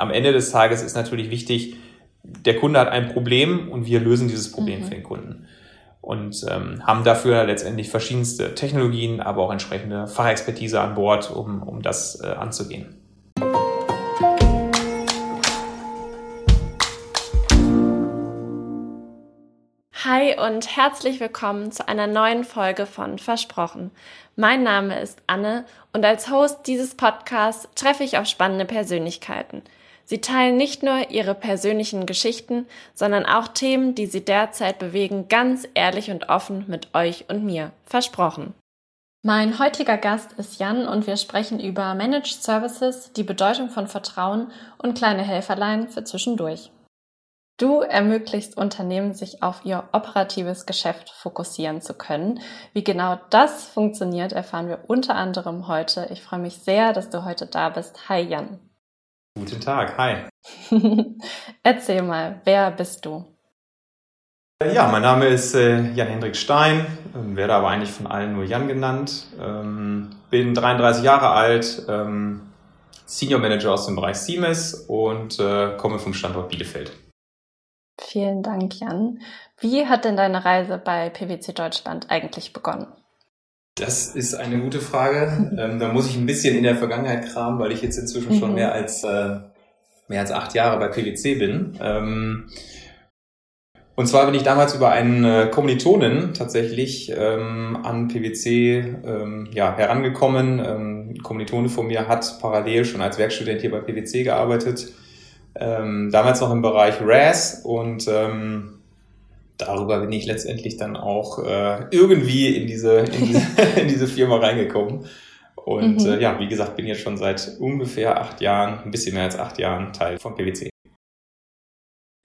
am Ende des Tages ist natürlich wichtig, der Kunde hat ein Problem und wir lösen dieses Problem mhm. für den Kunden. Und ähm, haben dafür letztendlich verschiedenste Technologien, aber auch entsprechende Fachexpertise an Bord, um, um das äh, anzugehen. Hi und herzlich willkommen zu einer neuen Folge von Versprochen. Mein Name ist Anne und als Host dieses Podcasts treffe ich auf spannende Persönlichkeiten. Sie teilen nicht nur ihre persönlichen Geschichten, sondern auch Themen, die sie derzeit bewegen, ganz ehrlich und offen mit euch und mir. Versprochen. Mein heutiger Gast ist Jan und wir sprechen über Managed Services, die Bedeutung von Vertrauen und kleine Helferlein für zwischendurch. Du ermöglichst Unternehmen, sich auf ihr operatives Geschäft fokussieren zu können. Wie genau das funktioniert, erfahren wir unter anderem heute. Ich freue mich sehr, dass du heute da bist. Hi Jan. Guten Tag, hi. Erzähl mal, wer bist du? Ja, mein Name ist äh, Jan-Hendrik Stein, ähm, werde aber eigentlich von allen nur Jan genannt. Ähm, bin 33 Jahre alt, ähm, Senior Manager aus dem Bereich Siemens und äh, komme vom Standort Bielefeld. Vielen Dank, Jan. Wie hat denn deine Reise bei PwC Deutschland eigentlich begonnen? Das ist eine gute Frage. Ähm, da muss ich ein bisschen in der Vergangenheit kramen, weil ich jetzt inzwischen mhm. schon mehr als, äh, mehr als acht Jahre bei PwC bin. Ähm, und zwar bin ich damals über einen äh, Kommilitonen tatsächlich ähm, an PwC ähm, ja, herangekommen. Ähm, Kommilitone von mir hat parallel schon als Werkstudent hier bei PwC gearbeitet ähm, damals noch im Bereich RAS und ähm, darüber bin ich letztendlich dann auch äh, irgendwie in diese, in diese, in diese Firma reingekommen. Und mhm. äh, ja, wie gesagt, bin jetzt schon seit ungefähr acht Jahren, ein bisschen mehr als acht Jahren Teil von PwC.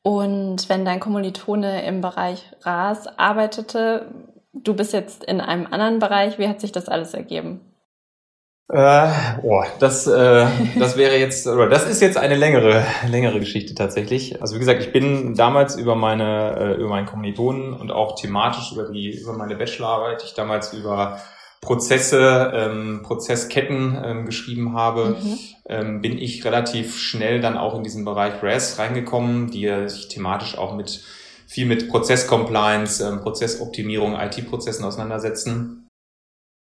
Und wenn dein Kommilitone im Bereich RAS arbeitete, du bist jetzt in einem anderen Bereich, wie hat sich das alles ergeben? Äh, oh, das, äh, das wäre jetzt, oder das ist jetzt eine längere, längere Geschichte tatsächlich. Also wie gesagt, ich bin damals über meine, äh, über meinen Kommilitonen und auch thematisch über die, über meine Bachelorarbeit, ich damals über Prozesse, ähm, Prozessketten ähm, geschrieben habe, mhm. ähm, bin ich relativ schnell dann auch in diesen Bereich RAS reingekommen, die sich thematisch auch mit viel mit Prozesscompliance, ähm, Prozessoptimierung, IT-Prozessen auseinandersetzen.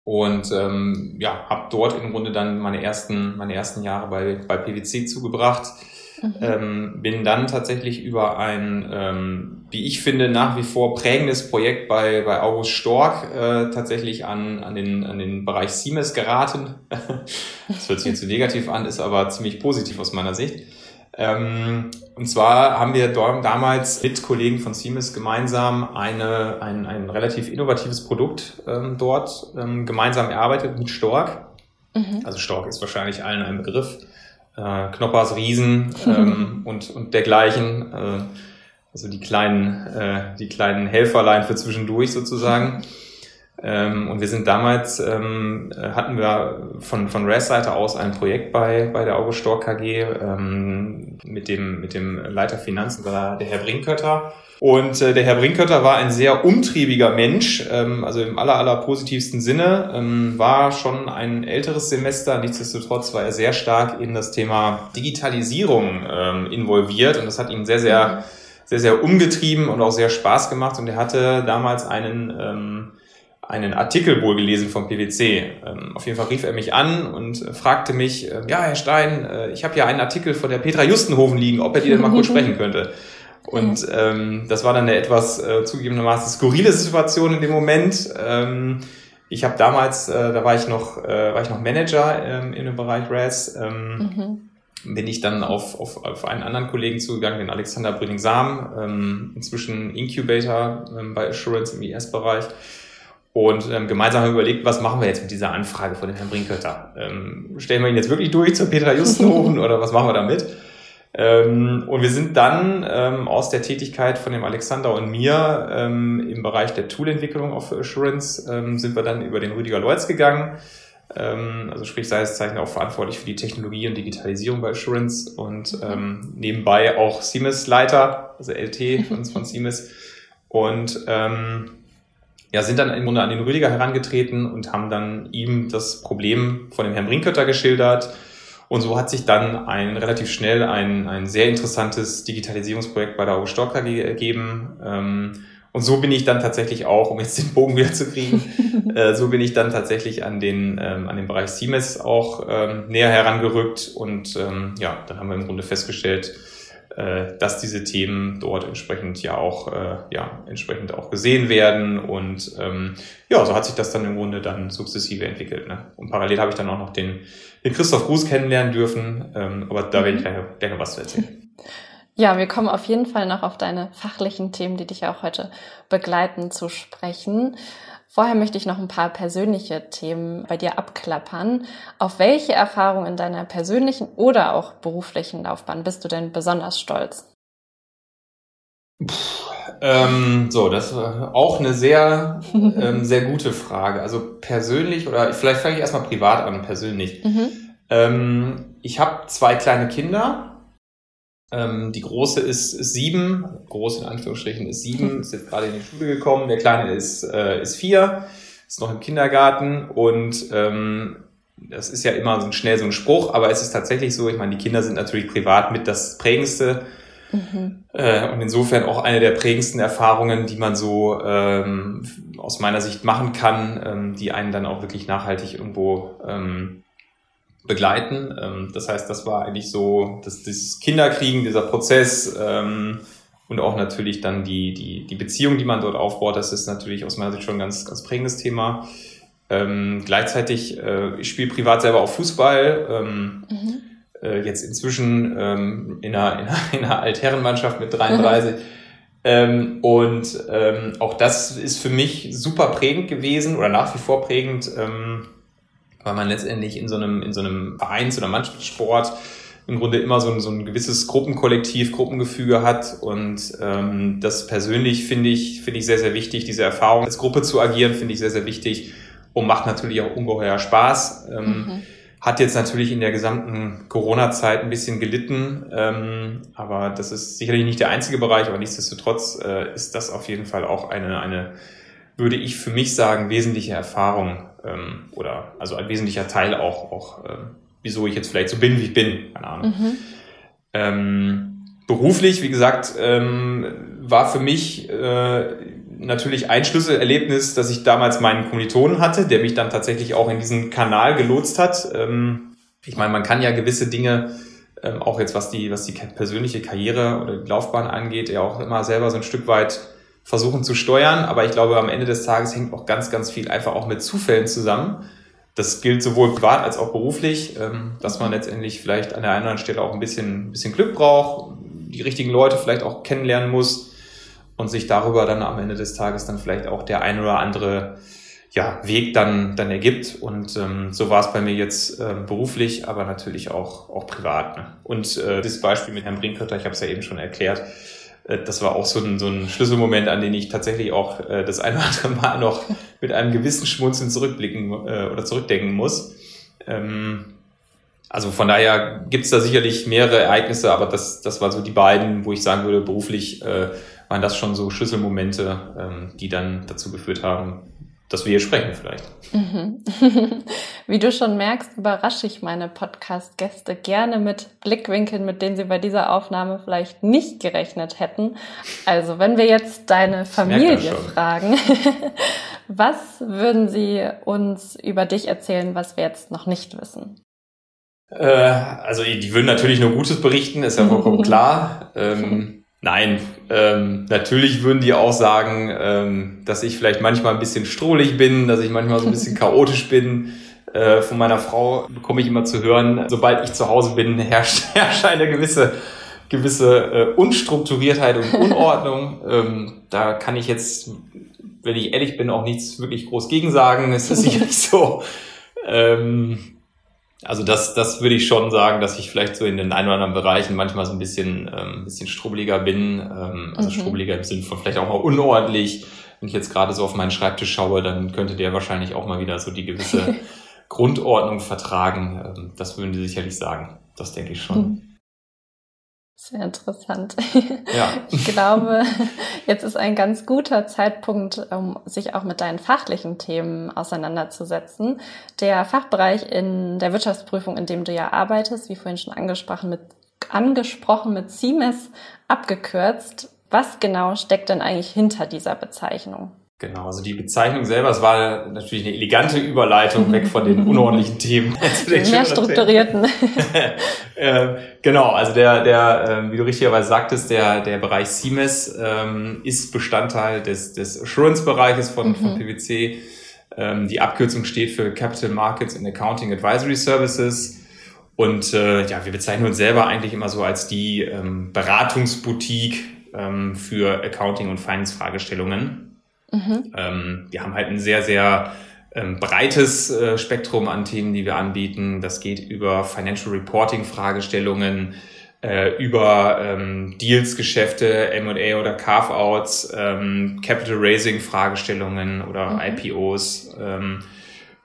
Und ähm, ja, habe dort im Grunde dann meine ersten, meine ersten Jahre bei, bei PwC zugebracht. Mhm. Ähm, bin dann tatsächlich über ein, ähm, wie ich finde, nach wie vor prägendes Projekt bei, bei August Stork äh, tatsächlich an, an, den, an den Bereich Siemens geraten. das hört sich jetzt zu so negativ an, ist aber ziemlich positiv aus meiner Sicht. Ähm, und zwar haben wir damals mit Kollegen von Siemens gemeinsam eine, ein, ein relativ innovatives Produkt ähm, dort ähm, gemeinsam erarbeitet mit Stork. Mhm. Also Stork ist wahrscheinlich allen ein Begriff. Äh, Knoppers Riesen ähm, und, und dergleichen. Äh, also die kleinen, äh, die kleinen Helferlein für zwischendurch sozusagen. Ähm, und wir sind damals, ähm, hatten wir von, von RAS-Seite aus ein Projekt bei, bei der August Stork KG ähm, mit, dem, mit dem Leiter Finanzen, war der Herr Brinkötter. Und äh, der Herr Brinkötter war ein sehr umtriebiger Mensch, ähm, also im aller, aller positivsten Sinne, ähm, war schon ein älteres Semester, nichtsdestotrotz war er sehr stark in das Thema Digitalisierung ähm, involviert. Und das hat ihn sehr, sehr, sehr, sehr umgetrieben und auch sehr Spaß gemacht. Und er hatte damals einen ähm, einen Artikel wohl gelesen vom PwC. Ähm, auf jeden Fall rief er mich an und äh, fragte mich, äh, ja, Herr Stein, äh, ich habe hier einen Artikel von der Petra Justenhofen liegen, ob er die denn mal kurz sprechen könnte. Und ähm, das war dann eine etwas äh, zugegebenermaßen skurrile Situation in dem Moment. Ähm, ich habe damals, äh, da war ich noch, äh, war ich noch Manager ähm, in dem Bereich RAS. Ähm, mhm. Bin ich dann auf, auf, auf einen anderen Kollegen zugegangen, den Alexander Brüning-Sam, ähm, inzwischen Incubator ähm, bei Assurance im IS-Bereich. Und ähm, gemeinsam haben wir überlegt, was machen wir jetzt mit dieser Anfrage von dem Herrn Brinkötter? Ähm, stellen wir ihn jetzt wirklich durch zur Petra Justenhofen oder was machen wir damit? Ähm, und wir sind dann ähm, aus der Tätigkeit von dem Alexander und mir ähm, im Bereich der Toolentwicklung auf Assurance ähm, sind wir dann über den Rüdiger Leutz gegangen. Ähm, also sprich, sei es Zeichen auch verantwortlich für die Technologie und Digitalisierung bei Assurance und ähm, nebenbei auch Siemens-Leiter, also LT von, von Siemens. Und ähm, ja, sind dann im Grunde an den Rüdiger herangetreten und haben dann ihm das Problem von dem Herrn Brinkötter geschildert. Und so hat sich dann ein relativ schnell ein, ein sehr interessantes Digitalisierungsprojekt bei der Aue Stork KG ergeben. Ähm, und so bin ich dann tatsächlich auch, um jetzt den Bogen wieder zu kriegen, äh, so bin ich dann tatsächlich an den, ähm, an den Bereich CMS auch ähm, näher herangerückt. Und ähm, ja, dann haben wir im Grunde festgestellt, äh, dass diese Themen dort entsprechend ja auch, äh, ja, entsprechend auch gesehen werden. Und ähm, ja, so hat sich das dann im Grunde dann sukzessive entwickelt. Ne? Und parallel habe ich dann auch noch den, den Christoph Gruß kennenlernen dürfen. Ähm, aber da werde ich gleich, gleich noch was zu erzählen. Ja, wir kommen auf jeden Fall noch auf deine fachlichen Themen, die dich auch heute begleiten, zu sprechen. Vorher möchte ich noch ein paar persönliche Themen bei dir abklappern. Auf welche Erfahrungen in deiner persönlichen oder auch beruflichen Laufbahn bist du denn besonders stolz? Puh, ähm, so, das war auch eine sehr, ähm, sehr gute Frage. Also persönlich oder vielleicht fange ich erstmal privat an, persönlich. Mhm. Ähm, ich habe zwei kleine Kinder ähm, die große ist, ist sieben, groß in Anführungsstrichen ist sieben, ist jetzt gerade in die Schule gekommen. Der kleine ist, äh, ist vier, ist noch im Kindergarten und ähm, das ist ja immer so schnell so ein Spruch, aber es ist tatsächlich so, ich meine, die Kinder sind natürlich privat mit das Prägendste. Mhm. Äh, und insofern auch eine der prägendsten Erfahrungen, die man so ähm, aus meiner Sicht machen kann, ähm, die einen dann auch wirklich nachhaltig irgendwo ähm, begleiten. Ähm, das heißt, das war eigentlich so, dass dieses Kinderkriegen, dieser Prozess ähm, und auch natürlich dann die, die, die Beziehung, die man dort aufbaut, das ist natürlich aus meiner Sicht schon ein ganz, ganz prägendes Thema. Ähm, gleichzeitig, äh, ich spiele privat selber auch Fußball. Ähm, mhm. äh, jetzt inzwischen ähm, in, einer, in, einer, in einer Altherrenmannschaft mit 33. Mhm. Ähm, und ähm, auch das ist für mich super prägend gewesen oder nach wie vor prägend. Ähm, weil man letztendlich in so einem, in so einem Vereins- oder Mannschaftssport im Grunde immer so ein, so ein gewisses Gruppenkollektiv, Gruppengefüge hat. Und ähm, das persönlich finde ich, finde ich sehr, sehr wichtig. Diese Erfahrung als Gruppe zu agieren, finde ich sehr, sehr wichtig und macht natürlich auch ungeheuer Spaß. Ähm, mhm. Hat jetzt natürlich in der gesamten Corona-Zeit ein bisschen gelitten, ähm, aber das ist sicherlich nicht der einzige Bereich, aber nichtsdestotrotz äh, ist das auf jeden Fall auch eine, eine, würde ich für mich sagen, wesentliche Erfahrung, ähm, oder also ein wesentlicher Teil auch, auch äh, wieso ich jetzt vielleicht so bin, wie ich bin, keine Ahnung. Mhm. Ähm, beruflich, wie gesagt, ähm, war für mich äh, natürlich ein Schlüsselerlebnis, dass ich damals meinen Kommilitonen hatte, der mich dann tatsächlich auch in diesen Kanal gelotst hat. Ähm, ich meine, man kann ja gewisse Dinge, ähm, auch jetzt was die, was die persönliche Karriere oder die Laufbahn angeht, ja auch immer selber so ein Stück weit versuchen zu steuern. Aber ich glaube, am Ende des Tages hängt auch ganz, ganz viel einfach auch mit Zufällen zusammen. Das gilt sowohl privat als auch beruflich, ähm, dass man letztendlich vielleicht an der einen oder anderen Stelle auch ein bisschen, ein bisschen Glück braucht, die richtigen Leute vielleicht auch kennenlernen muss und sich darüber dann am Ende des Tages dann vielleicht auch der ein oder andere ja, Weg dann, dann ergibt. Und ähm, so war es bei mir jetzt äh, beruflich, aber natürlich auch, auch privat. Ne? Und äh, das Beispiel mit Herrn Brinkkötter, ich habe es ja eben schon erklärt, das war auch so ein, so ein Schlüsselmoment, an den ich tatsächlich auch äh, das eine oder andere Mal noch mit einem gewissen Schmunzeln zurückblicken äh, oder zurückdenken muss. Ähm, also von daher gibt's da sicherlich mehrere Ereignisse, aber das, das war so die beiden, wo ich sagen würde, beruflich äh, waren das schon so Schlüsselmomente, ähm, die dann dazu geführt haben, dass wir hier sprechen vielleicht. Mhm. Wie du schon merkst, überrasche ich meine Podcast-Gäste gerne mit Blickwinkeln, mit denen sie bei dieser Aufnahme vielleicht nicht gerechnet hätten. Also wenn wir jetzt deine Familie fragen, was würden sie uns über dich erzählen, was wir jetzt noch nicht wissen? Äh, also die würden natürlich nur Gutes berichten, ist ja vollkommen klar. Ähm, Nein, ähm, natürlich würden die auch sagen, ähm, dass ich vielleicht manchmal ein bisschen strohlig bin, dass ich manchmal so ein bisschen chaotisch bin. Äh, von meiner Frau bekomme ich immer zu hören, sobald ich zu Hause bin, herrscht, herrscht eine gewisse, gewisse äh, Unstrukturiertheit und Unordnung. ähm, da kann ich jetzt, wenn ich ehrlich bin, auch nichts wirklich groß gegen sagen. Es ist sicherlich so. Ähm, also das, das würde ich schon sagen, dass ich vielleicht so in den ein oder anderen Bereichen manchmal so ein bisschen, ähm, bisschen strubbeliger bin. Ähm, also mhm. strubbeliger im Sinne von vielleicht auch mal unordentlich. Wenn ich jetzt gerade so auf meinen Schreibtisch schaue, dann könnte der wahrscheinlich auch mal wieder so die gewisse Grundordnung vertragen. Ähm, das würden die sicherlich sagen. Das denke ich schon. Sehr interessant. Ja. Ich glaube, jetzt ist ein ganz guter Zeitpunkt, um sich auch mit deinen fachlichen Themen auseinanderzusetzen. Der Fachbereich in der Wirtschaftsprüfung, in dem du ja arbeitest, wie vorhin schon angesprochen, mit, angesprochen mit CIMES abgekürzt. Was genau steckt denn eigentlich hinter dieser Bezeichnung? Genau, also die Bezeichnung selber, es war natürlich eine elegante Überleitung weg von den unordentlichen Themen. zu den Mehr strukturierten. äh, genau, also der, der, äh, wie du richtigerweise sagtest, der, der Bereich CMS ähm, ist Bestandteil des, des Assurance-Bereiches von, mhm. von PwC. Ähm, die Abkürzung steht für Capital Markets and Accounting Advisory Services. Und äh, ja, wir bezeichnen uns selber eigentlich immer so als die ähm, Beratungsboutique ähm, für Accounting- und Finance-Fragestellungen. Mhm. Ähm, wir haben halt ein sehr, sehr ähm, breites äh, Spektrum an Themen, die wir anbieten. Das geht über Financial Reporting Fragestellungen, äh, über ähm, Deals-Geschäfte, M&A oder Carve-outs, ähm, Capital Raising Fragestellungen oder mhm. IPOs, ähm,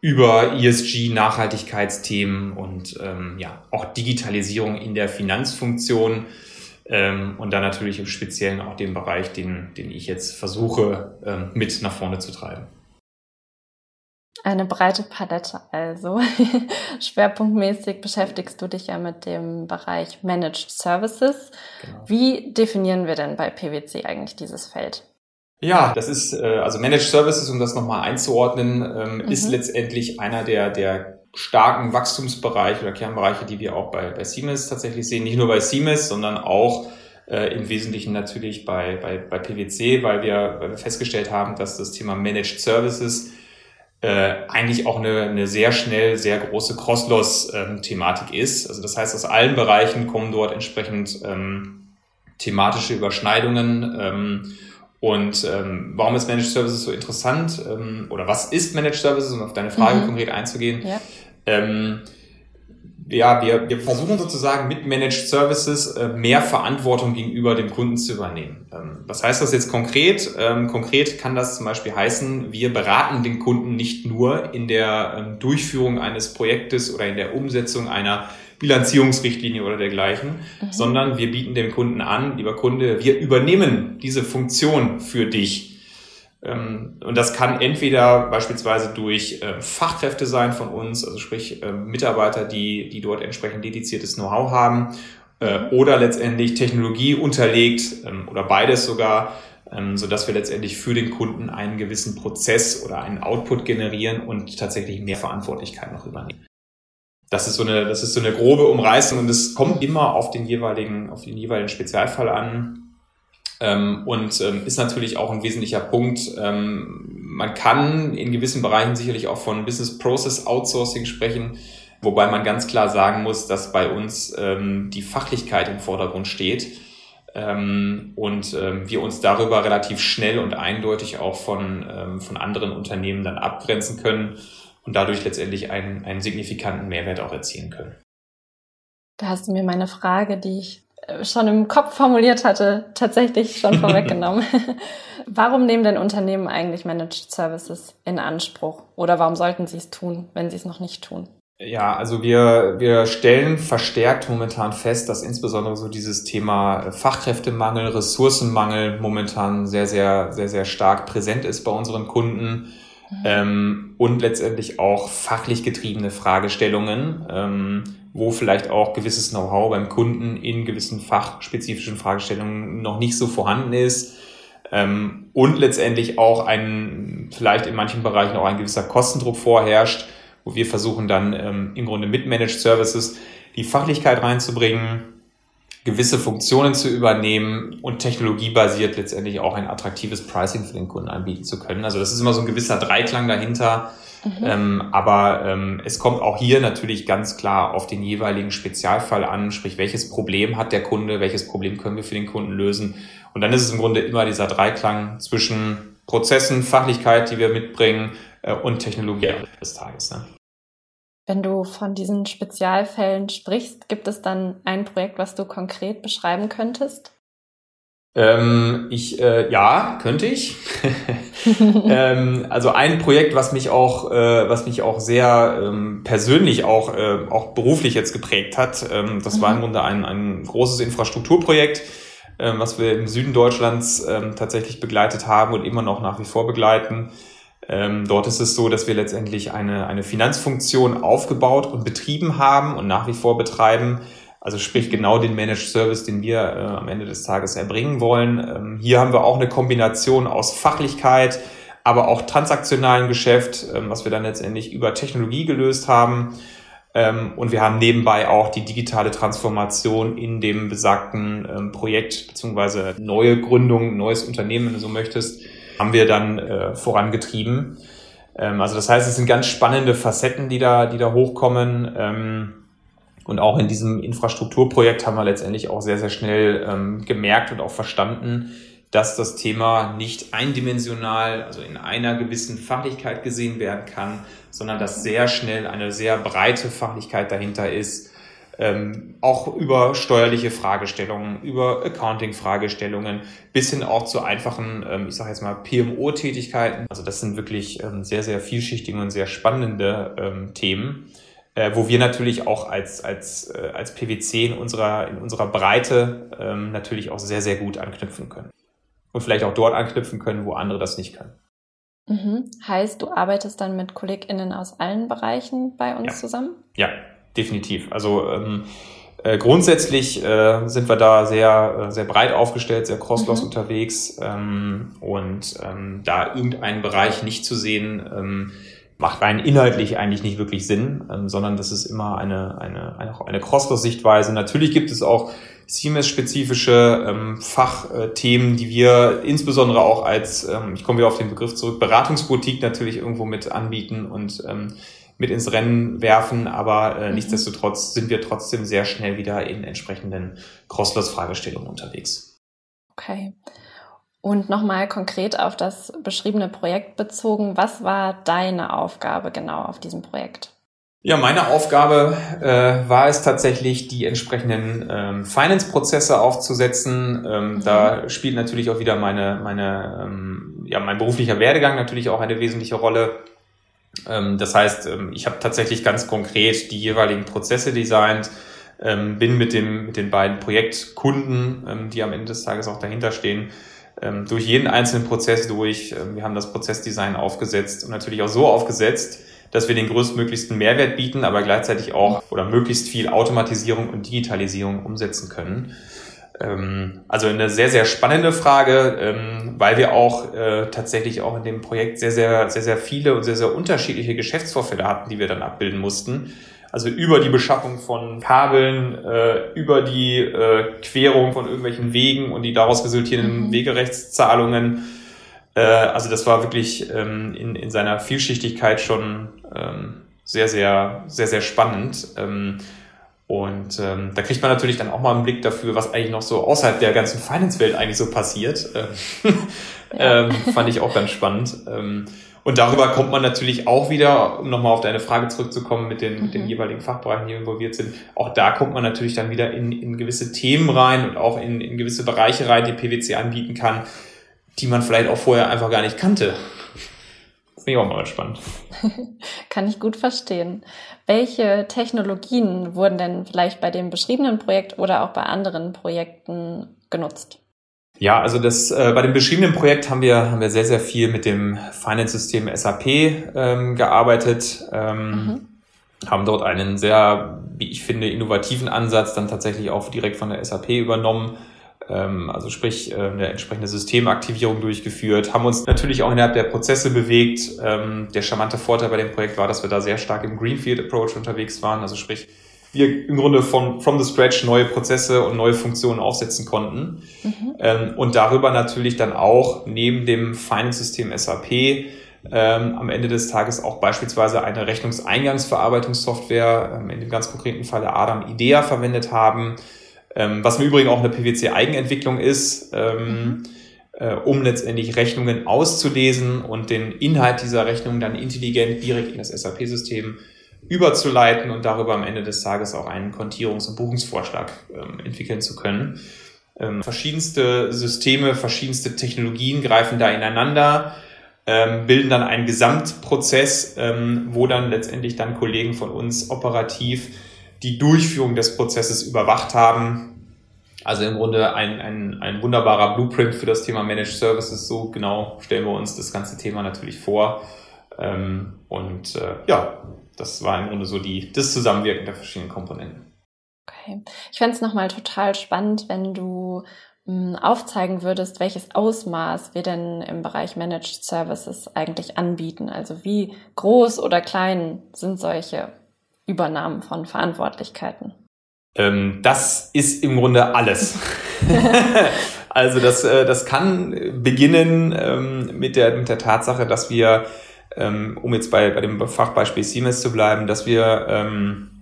über ESG Nachhaltigkeitsthemen und ähm, ja auch Digitalisierung in der Finanzfunktion. Ähm, und dann natürlich im Speziellen auch den Bereich, den, den ich jetzt versuche, ähm, mit nach vorne zu treiben. Eine breite Palette also. Schwerpunktmäßig beschäftigst du dich ja mit dem Bereich Managed Services. Genau. Wie definieren wir denn bei PwC eigentlich dieses Feld? Ja, das ist, äh, also Managed Services, um das nochmal einzuordnen, ähm, mhm. ist letztendlich einer der, der starken Wachstumsbereiche oder Kernbereiche, die wir auch bei, bei Siemens tatsächlich sehen. Nicht nur bei Siemens, sondern auch äh, im Wesentlichen natürlich bei, bei, bei PwC, weil wir, weil wir festgestellt haben, dass das Thema Managed Services äh, eigentlich auch eine, eine sehr schnell sehr große Cross-Loss-Thematik ähm, ist. Also das heißt, aus allen Bereichen kommen dort entsprechend ähm, thematische Überschneidungen. Ähm, und ähm, warum ist Managed Services so interessant? Ähm, oder was ist Managed Services, um auf deine Frage mhm. konkret einzugehen? Ja. Ähm, ja, wir, wir versuchen sozusagen mit Managed Services äh, mehr Verantwortung gegenüber dem Kunden zu übernehmen. Ähm, was heißt das jetzt konkret? Ähm, konkret kann das zum Beispiel heißen, wir beraten den Kunden nicht nur in der ähm, Durchführung eines Projektes oder in der Umsetzung einer Bilanzierungsrichtlinie oder dergleichen, mhm. sondern wir bieten dem Kunden an, lieber Kunde, wir übernehmen diese Funktion für dich und das kann entweder beispielsweise durch ähm, Fachkräfte sein von uns, also sprich ähm, Mitarbeiter, die, die dort entsprechend dediziertes Know-how haben, äh, oder letztendlich Technologie unterlegt oder beides sogar, so dass wir letztendlich für den Kunden einen gewissen Prozess oder einen Output generieren und tatsächlich mehr Verantwortlichkeit noch übernehmen. Das ist so eine, das ist so eine grobe Umreißung und es kommt immer auf den jeweiligen, auf den jeweiligen Spezialfall an. Ähm, und ähm, ist natürlich auch ein wesentlicher Punkt. Ähm, man kann in gewissen Bereichen sicherlich auch von Business Process Outsourcing sprechen, wobei man ganz klar sagen muss, dass bei uns ähm, die Fachlichkeit im Vordergrund steht ähm, und ähm, wir uns darüber relativ schnell und eindeutig auch von, von anderen Unternehmen dann abgrenzen können und dadurch letztendlich einen, einen signifikanten Mehrwert auch erzielen können. Da hast du mir meine Frage, die ich schon im Kopf formuliert hatte, tatsächlich schon vorweggenommen. warum nehmen denn Unternehmen eigentlich Managed Services in Anspruch? Oder warum sollten sie es tun, wenn sie es noch nicht tun? Ja, also wir, wir stellen verstärkt momentan fest, dass insbesondere so dieses Thema Fachkräftemangel, Ressourcenmangel momentan sehr, sehr, sehr, sehr stark präsent ist bei unseren Kunden. Mhm. Ähm, und letztendlich auch fachlich getriebene Fragestellungen. Ähm, wo vielleicht auch gewisses Know-how beim Kunden in gewissen fachspezifischen Fragestellungen noch nicht so vorhanden ist. Ähm, und letztendlich auch ein, vielleicht in manchen Bereichen auch ein gewisser Kostendruck vorherrscht, wo wir versuchen dann ähm, im Grunde mit Managed Services die Fachlichkeit reinzubringen, gewisse Funktionen zu übernehmen und technologiebasiert letztendlich auch ein attraktives Pricing für den Kunden anbieten zu können. Also das ist immer so ein gewisser Dreiklang dahinter, Mhm. Ähm, aber ähm, es kommt auch hier natürlich ganz klar auf den jeweiligen Spezialfall an, sprich welches Problem hat der Kunde, welches Problem können wir für den Kunden lösen. Und dann ist es im Grunde immer dieser Dreiklang zwischen Prozessen, Fachlichkeit, die wir mitbringen äh, und Technologie des Tages. Ne? Wenn du von diesen Spezialfällen sprichst, gibt es dann ein Projekt, was du konkret beschreiben könntest? Ähm, ich, äh, ja, könnte ich. ähm, also ein Projekt, was mich auch, äh, was mich auch sehr ähm, persönlich auch, äh, auch beruflich jetzt geprägt hat, ähm, das mhm. war im Grunde ein, ein großes Infrastrukturprojekt, ähm, was wir im Süden Deutschlands ähm, tatsächlich begleitet haben und immer noch nach wie vor begleiten. Ähm, dort ist es so, dass wir letztendlich eine, eine Finanzfunktion aufgebaut und betrieben haben und nach wie vor betreiben, also sprich genau den Managed Service, den wir äh, am Ende des Tages erbringen wollen. Ähm, hier haben wir auch eine Kombination aus Fachlichkeit, aber auch transaktionalen Geschäft, ähm, was wir dann letztendlich über Technologie gelöst haben. Ähm, und wir haben nebenbei auch die digitale Transformation in dem besagten ähm, Projekt beziehungsweise neue Gründung, neues Unternehmen, wenn du so möchtest, haben wir dann äh, vorangetrieben. Ähm, also das heißt, es sind ganz spannende Facetten, die da, die da hochkommen. Ähm, und auch in diesem Infrastrukturprojekt haben wir letztendlich auch sehr, sehr schnell ähm, gemerkt und auch verstanden, dass das Thema nicht eindimensional, also in einer gewissen Fachlichkeit gesehen werden kann, sondern dass sehr schnell eine sehr breite Fachlichkeit dahinter ist, ähm, auch über steuerliche Fragestellungen, über Accounting-Fragestellungen, bis hin auch zu einfachen, ähm, ich sage jetzt mal, PMO-Tätigkeiten. Also das sind wirklich ähm, sehr, sehr vielschichtige und sehr spannende ähm, Themen äh, wo wir natürlich auch als, als, äh, als PwC in unserer, in unserer Breite ähm, natürlich auch sehr, sehr gut anknüpfen können. Und vielleicht auch dort anknüpfen können, wo andere das nicht können. Mhm. Heißt, du arbeitest dann mit KollegInnen aus allen Bereichen bei uns ja. zusammen? Ja, definitiv. Also ähm, äh, grundsätzlich äh, sind wir da sehr, äh, sehr breit aufgestellt, sehr crosslos mhm. unterwegs ähm, und ähm, da irgendeinen Bereich nicht zu sehen, ähm, macht rein inhaltlich eigentlich nicht wirklich Sinn, ähm, sondern das ist immer eine, eine, eine, eine Crossroad-Sichtweise. Natürlich gibt es auch CMS-spezifische ähm, Fachthemen, die wir insbesondere auch als, ähm, ich komme wieder auf den Begriff zurück, Beratungsboutique natürlich irgendwo mit anbieten und ähm, mit ins Rennen werfen, aber äh, mhm. nichtsdestotrotz sind wir trotzdem sehr schnell wieder in entsprechenden Crossloss-Fragestellungen unterwegs. Okay. Und nochmal konkret auf das beschriebene Projekt bezogen, was war deine Aufgabe genau auf diesem Projekt? Ja, meine Aufgabe äh, war es tatsächlich, die entsprechenden ähm, Finance-Prozesse aufzusetzen. Ähm, mhm. Da spielt natürlich auch wieder meine, meine, ähm, ja, mein beruflicher Werdegang natürlich auch eine wesentliche Rolle. Ähm, das heißt, ähm, ich habe tatsächlich ganz konkret die jeweiligen Prozesse designt, ähm, bin mit, dem, mit den beiden Projektkunden, die am Ende des Tages auch dahinter stehen, durch jeden einzelnen Prozess durch. Wir haben das Prozessdesign aufgesetzt und natürlich auch so aufgesetzt, dass wir den größtmöglichsten Mehrwert bieten, aber gleichzeitig auch oder möglichst viel Automatisierung und Digitalisierung umsetzen können. Ähm, also eine sehr, sehr spannende Frage, ähm, weil wir auch äh, tatsächlich auch in dem Projekt sehr, sehr, sehr, sehr viele und sehr, sehr unterschiedliche Geschäftsvorfälle hatten, die wir dann abbilden mussten. Also über die Beschaffung von Kabeln, äh, über die äh, Querung von irgendwelchen Wegen und die daraus resultierenden mhm. Wegerechtszahlungen. Also das war wirklich ähm, in, in seiner Vielschichtigkeit schon sehr, sehr, sehr, sehr spannend. Und ähm, da kriegt man natürlich dann auch mal einen Blick dafür, was eigentlich noch so außerhalb der ganzen Finance-Welt eigentlich so passiert. Ähm, ähm, fand ich auch ganz spannend. Ähm, und darüber kommt man natürlich auch wieder, um nochmal auf deine Frage zurückzukommen mit den, mhm. mit den mhm. jeweiligen Fachbereichen, die involviert sind, auch da kommt man natürlich dann wieder in, in gewisse Themen rein und auch in, in gewisse Bereiche rein, die PwC anbieten kann, die man vielleicht auch vorher einfach gar nicht kannte. Das finde ich auch mal spannend. kann ich gut verstehen. Welche Technologien wurden denn vielleicht bei dem beschriebenen Projekt oder auch bei anderen Projekten genutzt? Ja, also das äh, bei dem beschriebenen Projekt haben wir haben wir sehr sehr viel mit dem Finance-System SAP ähm, gearbeitet, ähm, mhm. haben dort einen sehr, wie ich finde, innovativen Ansatz dann tatsächlich auch direkt von der SAP übernommen. Ähm, also sprich äh, eine entsprechende Systemaktivierung durchgeführt, haben uns natürlich auch innerhalb der Prozesse bewegt. Ähm, der charmante Vorteil bei dem Projekt war, dass wir da sehr stark im Greenfield Approach unterwegs waren, also sprich wir im Grunde von from the scratch neue Prozesse und neue Funktionen aufsetzen konnten. Mhm. Ähm, und darüber natürlich dann auch neben dem Finance-System SAP ähm, am Ende des Tages auch beispielsweise eine Rechnungseingangsverarbeitungssoftware, ähm, in dem ganz konkreten Falle Adam IDEA verwendet haben, ähm, was im Übrigen auch eine PwC-Eigenentwicklung ist, ähm, mhm. äh, um letztendlich Rechnungen auszulesen und den Inhalt dieser Rechnung dann intelligent direkt in das SAP-System überzuleiten und darüber am Ende des Tages auch einen Kontierungs- und Buchungsvorschlag ähm, entwickeln zu können. Ähm, verschiedenste Systeme, verschiedenste Technologien greifen da ineinander, ähm, bilden dann einen Gesamtprozess, ähm, wo dann letztendlich dann Kollegen von uns operativ die Durchführung des Prozesses überwacht haben. Also im Grunde ein, ein, ein wunderbarer Blueprint für das Thema Managed Services. So genau stellen wir uns das ganze Thema natürlich vor. Ähm, und äh, ja, das war im Grunde so die, das Zusammenwirken der verschiedenen Komponenten. Okay. Ich fände es nochmal total spannend, wenn du hm, aufzeigen würdest, welches Ausmaß wir denn im Bereich Managed Services eigentlich anbieten. Also wie groß oder klein sind solche Übernahmen von Verantwortlichkeiten? Ähm, das ist im Grunde alles. also das, äh, das kann beginnen ähm, mit, der, mit der Tatsache, dass wir, ähm, um jetzt bei, bei dem Fachbeispiel Siemens zu bleiben, dass wir ähm,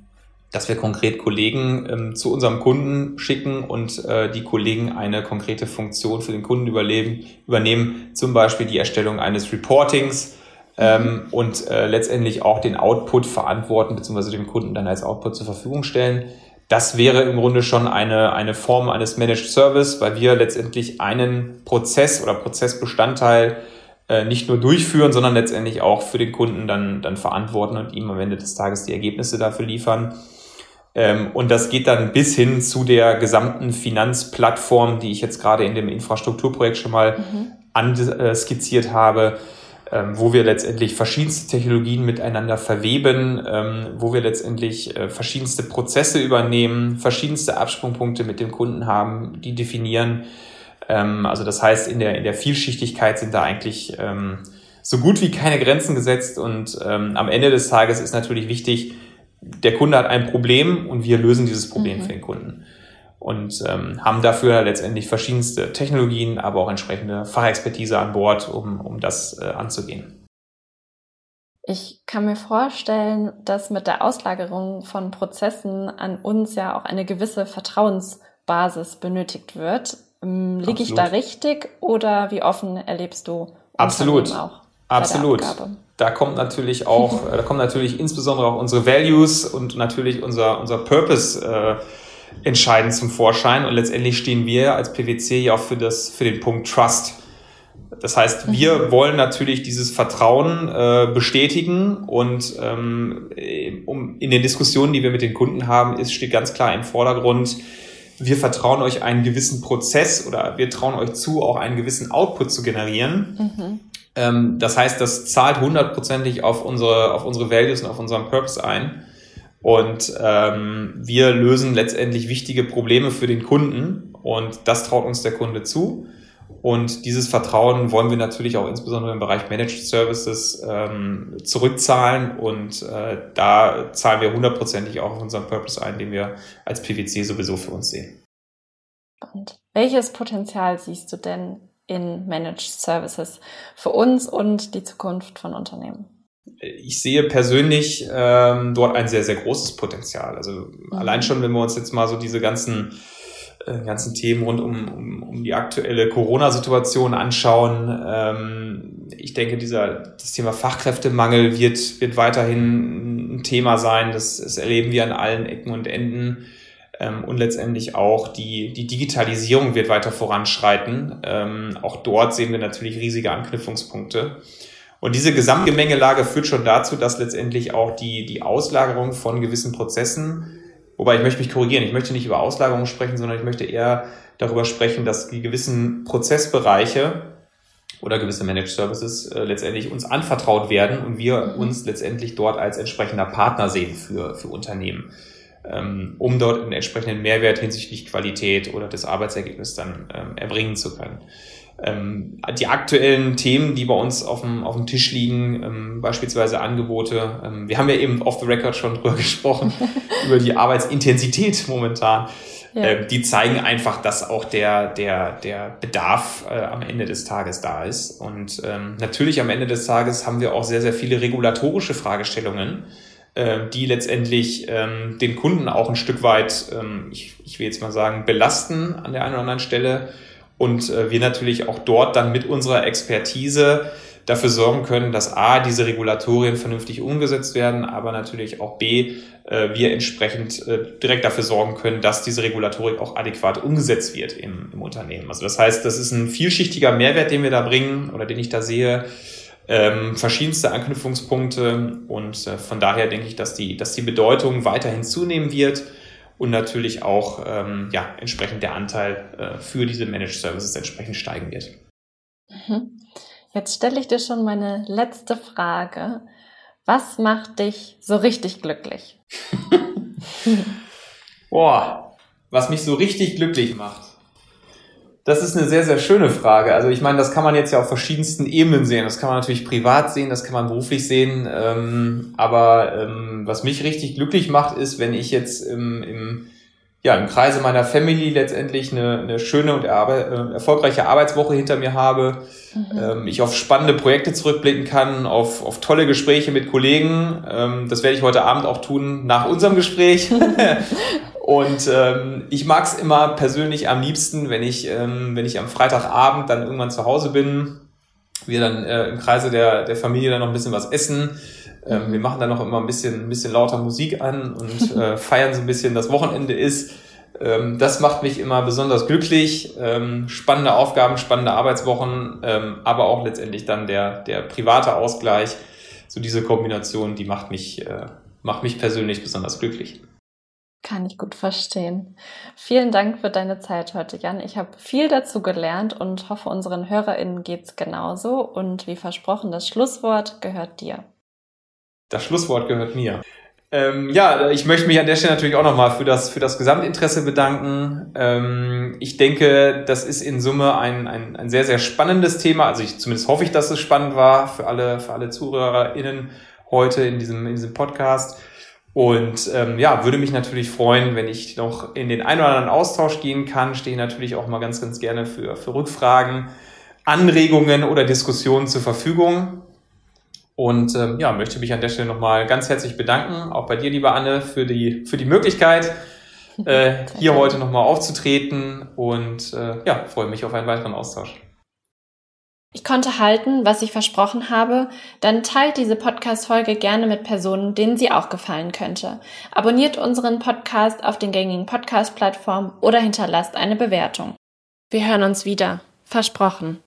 dass wir konkret Kollegen ähm, zu unserem Kunden schicken und äh, die Kollegen eine konkrete Funktion für den Kunden überleben, übernehmen, zum Beispiel die Erstellung eines Reportings ähm, und äh, letztendlich auch den Output verantworten, beziehungsweise dem Kunden dann als Output zur Verfügung stellen. Das wäre im Grunde schon eine, eine Form eines Managed Service, weil wir letztendlich einen Prozess oder Prozessbestandteil äh, nicht nur durchführen, sondern letztendlich auch für den Kunden dann, dann verantworten und ihm am Ende des Tages die Ergebnisse dafür liefern. Ähm, und das geht dann bis hin zu der gesamten Finanzplattform, die ich jetzt gerade in dem Infrastrukturprojekt schon mal mhm. anskizziert habe, ähm, wo wir letztendlich verschiedenste Technologien miteinander verweben, ähm, wo wir letztendlich äh, verschiedenste Prozesse übernehmen, verschiedenste Absprungpunkte mit dem Kunden haben, die definieren. also das heißt, in der, in der Vielschichtigkeit sind da eigentlich so gut wie keine Grenzen gesetzt und am Ende des Tages ist natürlich wichtig, der Kunde hat ein Problem und wir lösen dieses Problem mhm. für den Kunden. Und ähm, haben dafür letztendlich verschiedenste Technologien, aber auch entsprechende Fachexpertise an Bord, um, um das äh, anzugehen. Ich kann mir vorstellen, dass mit der Auslagerung von Prozessen an uns ja auch eine gewisse Vertrauensbasis benötigt wird. Ähm, liege ich da richtig oder wie offen erlebst du Absolut. auch? Absolut da kommt natürlich auch, äh, da kommen natürlich insbesondere auch unsere Values und natürlich unser, unser Purpose äh, entscheidend zum Vorschein. Und letztendlich stehen wir als PwC ja auch für, das, für den Punkt Trust. Das heißt, wir mhm. wollen natürlich dieses Vertrauen äh, bestätigen und ähm, um, in den Diskussionen, die wir mit den Kunden haben, ist, steht ganz klar im Vordergrund, wir vertrauen euch einen gewissen Prozess oder wir trauen euch zu, auch einen gewissen Output zu generieren. Mhm. Ähm, das heißt, das zahlt hundertprozentig auf unsere, auf unsere Values und auf unseren Purpose ein. Und ähm, wir lösen letztendlich wichtige Probleme für den Kunden und das traut uns der Kunde zu. Und dieses Vertrauen wollen wir natürlich auch insbesondere im Bereich Managed Services ähm, zurückzahlen. Und äh, da zahlen wir hundertprozentig auch auf unseren Purpose ein, den wir als PwC sowieso für uns sehen. Und welches Potenzial siehst du denn in Managed Services für uns und die Zukunft von Unternehmen? Ich sehe persönlich ähm, dort ein sehr, sehr großes Potenzial. Also mhm. allein schon, wenn wir uns jetzt mal so diese ganzen äh, ganzen Themen rund um, um, um die aktuelle Corona-Situation anschauen. Ähm, ich denke, dieser, das Thema Fachkräftemangel wird, wird weiterhin ein Thema sein. Das, das erleben wir an allen Ecken und Enden. Ähm, und letztendlich auch die, die Digitalisierung wird weiter voranschreiten. Ähm, auch dort sehen wir natürlich riesige Anknüpfungspunkte. Und diese Gesamtgemengelage führt schon dazu, dass letztendlich auch die, die Auslagerung von gewissen Prozessen, wobei ich möchte mich korrigieren, ich möchte nicht über Auslagerung sprechen, sondern ich möchte eher darüber sprechen, dass die gewissen Prozessbereiche oder gewisse Managed Services äh, letztendlich uns anvertraut werden und wir uns letztendlich dort als entsprechender Partner sehen für, für Unternehmen. Ähm, um dort einen entsprechenden Mehrwert hinsichtlich Qualität oder des Arbeitsergebnisses dann ähm, erbringen zu können. Ähm, die aktuellen Themen, die bei uns auf dem, auf dem Tisch liegen, beispielsweise Angebote, wir haben ja eben off the record schon drüber gesprochen, über die Arbeitsintensität momentan. Ja. die zeigen einfach, dass auch der, der, der Bedarf äh, am Ende des Tages da ist. Und ähm, natürlich am Ende des Tages haben wir auch sehr, sehr viele regulatorische Fragestellungen, äh, die letztendlich ähm, den Kunden auch ein Stück weit, ähm, ich, ich will jetzt mal sagen, belasten an der einen oder anderen Stelle. Und äh, wir natürlich auch dort dann mit unserer Expertise dafür sorgen können, dass A, diese Regulatorien vernünftig umgesetzt werden, aber natürlich auch B, äh, wir entsprechend äh, direkt dafür sorgen können, dass diese Regulatorik auch adäquat umgesetzt wird im, im Unternehmen. Also das heißt, das ist ein vielschichtiger Mehrwert, den wir da bringen oder den ich da sehe. Ähm, verschiedenste Anknüpfungspunkte und äh, von daher denke ich, dass die, dass die Bedeutung weiterhin zunehmen wird und natürlich auch ähm, ja, entsprechend der Anteil äh, für diese Managed Services entsprechend steigen wird. Mhm. Jetzt stelle ich dir schon meine letzte Frage. Was macht dich so richtig glücklich? Boah, was mich so richtig glücklich macht. Das ist eine sehr, sehr schöne Frage. Also ich meine, das kann man jetzt ja auf verschiedensten Ebenen sehen. Das kann man natürlich privat sehen, das kann man beruflich sehen. Ähm, aber ähm, was mich richtig glücklich macht, ist, wenn ich jetzt im, im ja, im Kreise meiner Family letztendlich eine, eine schöne und erbe, äh, erfolgreiche Arbeitswoche hinter mir habe, mhm. ähm, ich auf spannende Projekte zurückblicken kann, auf, auf tolle Gespräche mit Kollegen. Ähm, das werde ich heute Abend auch tun nach unserem Gespräch. und ähm, ich mag es immer persönlich am liebsten, wenn ich, ähm, wenn ich am Freitagabend dann irgendwann zu Hause bin, wir dann äh, im Kreise der, der Familie dann noch ein bisschen was essen ähm, wir machen dann noch immer ein bisschen, ein bisschen lauter Musik an und äh, feiern so ein bisschen, das Wochenende ist. Ähm, das macht mich immer besonders glücklich. Ähm, spannende Aufgaben, spannende Arbeitswochen, ähm, aber auch letztendlich dann der, der private Ausgleich. So diese Kombination, die macht mich, äh, macht mich persönlich besonders glücklich. Kann ich gut verstehen. Vielen Dank für deine Zeit heute, Jan. Ich habe viel dazu gelernt und hoffe, unseren HörerInnen geht's genauso. Und wie versprochen, das Schlusswort gehört dir. Das Schlusswort gehört mir. Ähm, ja, ich möchte mich an der Stelle natürlich auch nochmal für das, für das Gesamtinteresse bedanken. Ähm, ich denke, das ist in Summe ein, ein, ein sehr, sehr spannendes Thema. Also ich, zumindest hoffe ich, dass es spannend war für alle, für alle ZuhörerInnen heute in diesem, in diesem Podcast. Und ähm, ja, würde mich natürlich freuen, wenn ich noch in den einen oder anderen Austausch gehen kann. Stehe natürlich auch mal ganz, ganz gerne für, für Rückfragen, Anregungen oder Diskussionen zur Verfügung. Und ähm, ja, möchte mich an der Stelle nochmal ganz herzlich bedanken, auch bei dir, liebe Anne, für die, für die Möglichkeit, äh, hier heute nochmal aufzutreten und äh, ja, freue mich auf einen weiteren Austausch. Ich konnte halten, was ich versprochen habe, dann teilt diese Podcast-Folge gerne mit Personen, denen sie auch gefallen könnte. Abonniert unseren Podcast auf den gängigen Podcast-Plattformen oder hinterlasst eine Bewertung. Wir hören uns wieder. Versprochen.